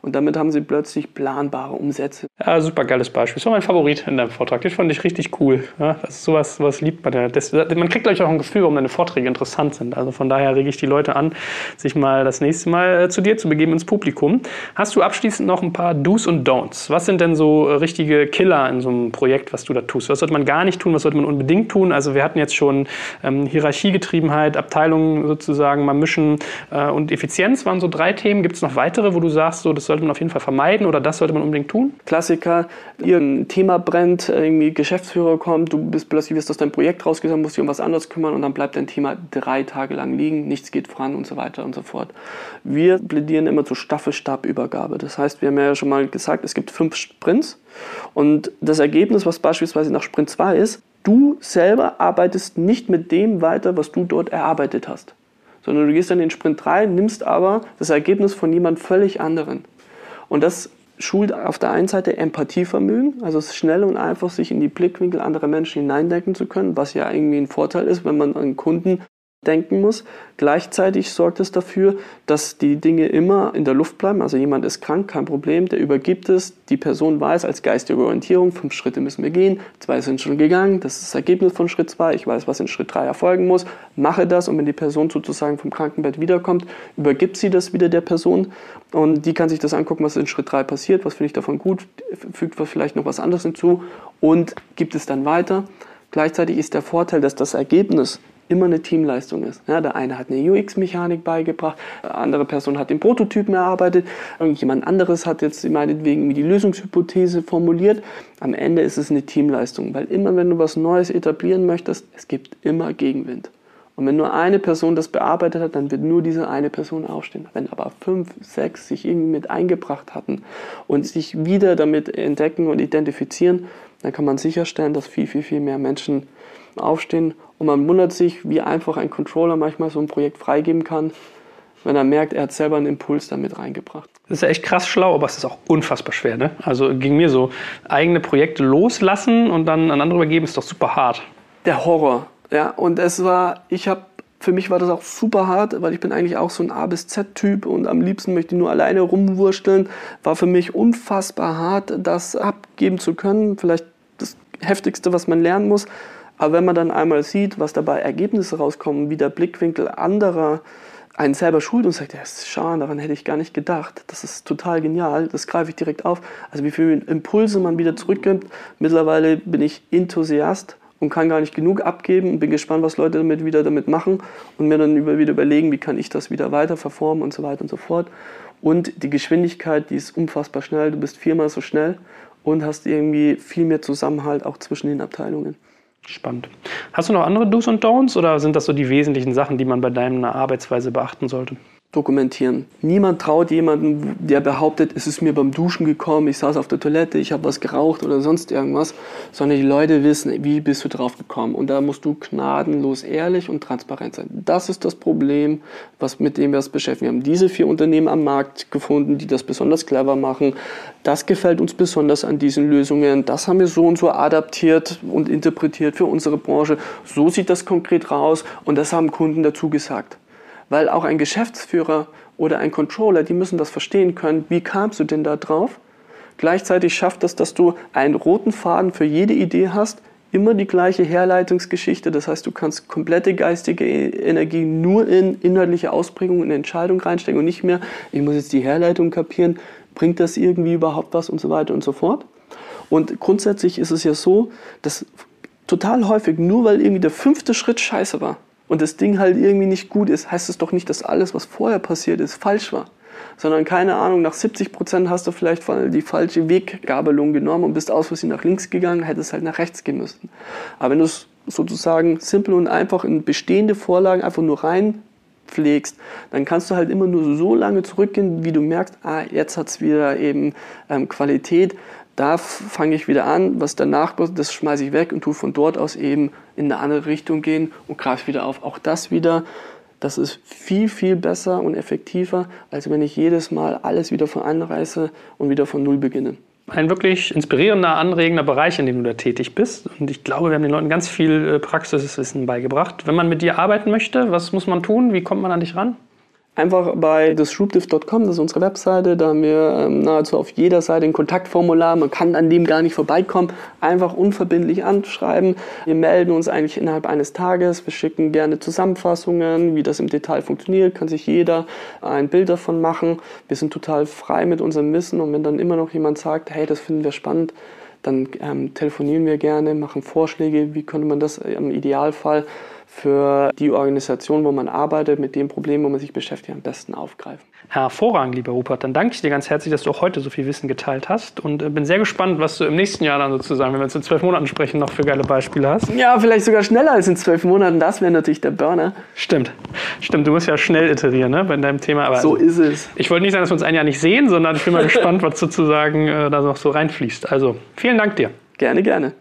Und damit haben sie plötzlich planbare Umsätze. Ja, super geiles Beispiel. Das war mein Favorit in deinem Vortrag. Das fand ich richtig cool. Ja, ist sowas, sowas liebt man ja. Das, man kriegt, glaube auch ein Gefühl, warum deine Vorträge interessant sind. Also von daher rege ich die Leute an, sich mal das nächste Mal äh, zu dir zu begeben ins Publikum. Hast du abschließend noch ein paar Do's und Don'ts? Was sind denn so äh, richtige Killer in so einem Projekt, was du da tust? Was sollte man gar nicht tun? Was sollte man unbedingt tun? Also wir hatten jetzt schon ähm, Hierarchiegetriebenheit, Abteilungen sozusagen mal mischen äh, und Effizienz waren so drei Themen. Gibt es noch weitere, wo du sagst, so das sollte man auf jeden Fall vermeiden oder das sollte man unbedingt tun? Klassiker, irgendein Thema brennt, irgendwie Geschäftsführer kommt, du bist plötzlich wirst aus deinem Projekt rausgenommen, musst dich um was anderes kümmern und dann bleibt dein Thema drei Tage lang liegen, nichts geht voran und so weiter und so fort. Wir plädieren immer zur Staffelstabübergabe. Das heißt, wir haben ja schon mal gesagt, es gibt fünf Sprints und das Ergebnis, was beispielsweise nach Sprint 2 ist, du selber arbeitest nicht mit dem weiter, was du dort erarbeitet hast sondern du gehst dann in den Sprint 3, nimmst aber das Ergebnis von jemand völlig anderen. Und das schult auf der einen Seite Empathievermögen, also schnell und einfach, sich in die Blickwinkel anderer Menschen hineindenken zu können, was ja irgendwie ein Vorteil ist, wenn man einen Kunden denken muss. Gleichzeitig sorgt es dafür, dass die Dinge immer in der Luft bleiben. Also jemand ist krank, kein Problem, der übergibt es. Die Person weiß als geistige Orientierung, fünf Schritte müssen wir gehen, zwei sind schon gegangen, das ist das Ergebnis von Schritt zwei. Ich weiß, was in Schritt drei erfolgen muss, mache das und wenn die Person sozusagen vom Krankenbett wiederkommt, übergibt sie das wieder der Person und die kann sich das angucken, was in Schritt drei passiert, was finde ich davon gut, fügt vielleicht noch was anderes hinzu und gibt es dann weiter. Gleichzeitig ist der Vorteil, dass das Ergebnis immer eine Teamleistung ist. Ja, der eine hat eine UX-Mechanik beigebracht, eine andere Person hat den Prototypen erarbeitet, irgendjemand anderes hat jetzt meinetwegen die Lösungshypothese formuliert. Am Ende ist es eine Teamleistung, weil immer wenn du was Neues etablieren möchtest, es gibt immer Gegenwind. Und wenn nur eine Person das bearbeitet hat, dann wird nur diese eine Person aufstehen. Wenn aber fünf, sechs sich irgendwie mit eingebracht hatten und sich wieder damit entdecken und identifizieren, dann kann man sicherstellen, dass viel, viel, viel mehr Menschen aufstehen. Und man wundert sich, wie einfach ein Controller manchmal so ein Projekt freigeben kann, wenn er merkt, er hat selber einen Impuls damit reingebracht. Das ist ja echt krass schlau, aber es ist auch unfassbar schwer. Ne? Also ging mir so, eigene Projekte loslassen und dann an andere übergeben, ist doch super hart. Der Horror. Ja, und es war, ich habe für mich war das auch super hart, weil ich bin eigentlich auch so ein A bis Z-Typ und am liebsten möchte ich nur alleine rumwursteln. War für mich unfassbar hart, das abgeben zu können. Vielleicht das Heftigste, was man lernen muss. Aber wenn man dann einmal sieht, was dabei Ergebnisse rauskommen, wie der Blickwinkel anderer einen selber schult und sagt, ja, ist schade, daran hätte ich gar nicht gedacht. Das ist total genial, das greife ich direkt auf. Also wie viele Impulse man wieder zurückgibt. Mittlerweile bin ich Enthusiast und kann gar nicht genug abgeben und bin gespannt, was Leute damit wieder damit machen und mir dann wieder überlegen, wie kann ich das wieder weiter verformen und so weiter und so fort. Und die Geschwindigkeit, die ist unfassbar schnell. Du bist viermal so schnell und hast irgendwie viel mehr Zusammenhalt auch zwischen den Abteilungen. Spannend. Hast du noch andere Do's und Don'ts oder sind das so die wesentlichen Sachen, die man bei deiner Arbeitsweise beachten sollte? Dokumentieren. Niemand traut jemanden, der behauptet, es ist mir beim Duschen gekommen, ich saß auf der Toilette, ich habe was geraucht oder sonst irgendwas, sondern die Leute wissen, wie bist du drauf gekommen. Und da musst du gnadenlos ehrlich und transparent sein. Das ist das Problem, was, mit dem wir uns beschäftigen. Wir haben diese vier Unternehmen am Markt gefunden, die das besonders clever machen. Das gefällt uns besonders an diesen Lösungen. Das haben wir so und so adaptiert und interpretiert für unsere Branche. So sieht das konkret raus und das haben Kunden dazu gesagt. Weil auch ein Geschäftsführer oder ein Controller, die müssen das verstehen können. Wie kamst du denn da drauf? Gleichzeitig schafft das, dass du einen roten Faden für jede Idee hast, immer die gleiche Herleitungsgeschichte. Das heißt, du kannst komplette geistige Energie nur in inhaltliche Ausprägung und Entscheidung reinstecken und nicht mehr, ich muss jetzt die Herleitung kapieren, bringt das irgendwie überhaupt was und so weiter und so fort. Und grundsätzlich ist es ja so, dass total häufig, nur weil irgendwie der fünfte Schritt scheiße war, und das Ding halt irgendwie nicht gut ist, heißt es doch nicht, dass alles, was vorher passiert ist, falsch war. Sondern keine Ahnung, nach 70 Prozent hast du vielleicht die falsche Weggabelung genommen und bist aus Versehen nach links gegangen, hättest halt nach rechts gehen müssen. Aber wenn du es sozusagen simpel und einfach in bestehende Vorlagen einfach nur rein pflegst, dann kannst du halt immer nur so lange zurückgehen, wie du merkst, ah, jetzt hat es wieder eben ähm, Qualität, da fange ich wieder an, was danach, das schmeiße ich weg und tue von dort aus eben in eine andere Richtung gehen und greife wieder auf. Auch das wieder, das ist viel, viel besser und effektiver, als wenn ich jedes Mal alles wieder von anreiße und wieder von Null beginne. Ein wirklich inspirierender, anregender Bereich, in dem du da tätig bist. Und ich glaube, wir haben den Leuten ganz viel äh, Praxiswissen beigebracht. Wenn man mit dir arbeiten möchte, was muss man tun? Wie kommt man an dich ran? Einfach bei disruptive.com, das ist unsere Webseite, da haben wir ähm, nahezu auf jeder Seite ein Kontaktformular, man kann an dem gar nicht vorbeikommen, einfach unverbindlich anschreiben. Wir melden uns eigentlich innerhalb eines Tages, wir schicken gerne Zusammenfassungen, wie das im Detail funktioniert, kann sich jeder ein Bild davon machen. Wir sind total frei mit unserem Wissen. Und wenn dann immer noch jemand sagt, hey, das finden wir spannend, dann ähm, telefonieren wir gerne, machen Vorschläge, wie könnte man das im Idealfall für die Organisation, wo man arbeitet, mit dem Problem, wo man sich beschäftigt, am besten aufgreifen. Hervorragend, lieber Rupert. Dann danke ich dir ganz herzlich, dass du auch heute so viel Wissen geteilt hast und äh, bin sehr gespannt, was du im nächsten Jahr dann sozusagen, wenn wir uns in zwölf Monaten sprechen, noch für geile Beispiele hast. Ja, vielleicht sogar schneller als in zwölf Monaten. Das wäre natürlich der Burner. Stimmt. Stimmt, du musst ja schnell iterieren ne, bei deinem Thema. Aber so ist es. Ich wollte nicht sagen, dass wir uns ein Jahr nicht sehen, sondern ich bin mal gespannt, was sozusagen äh, da noch so reinfließt. Also vielen Dank dir. Gerne, gerne.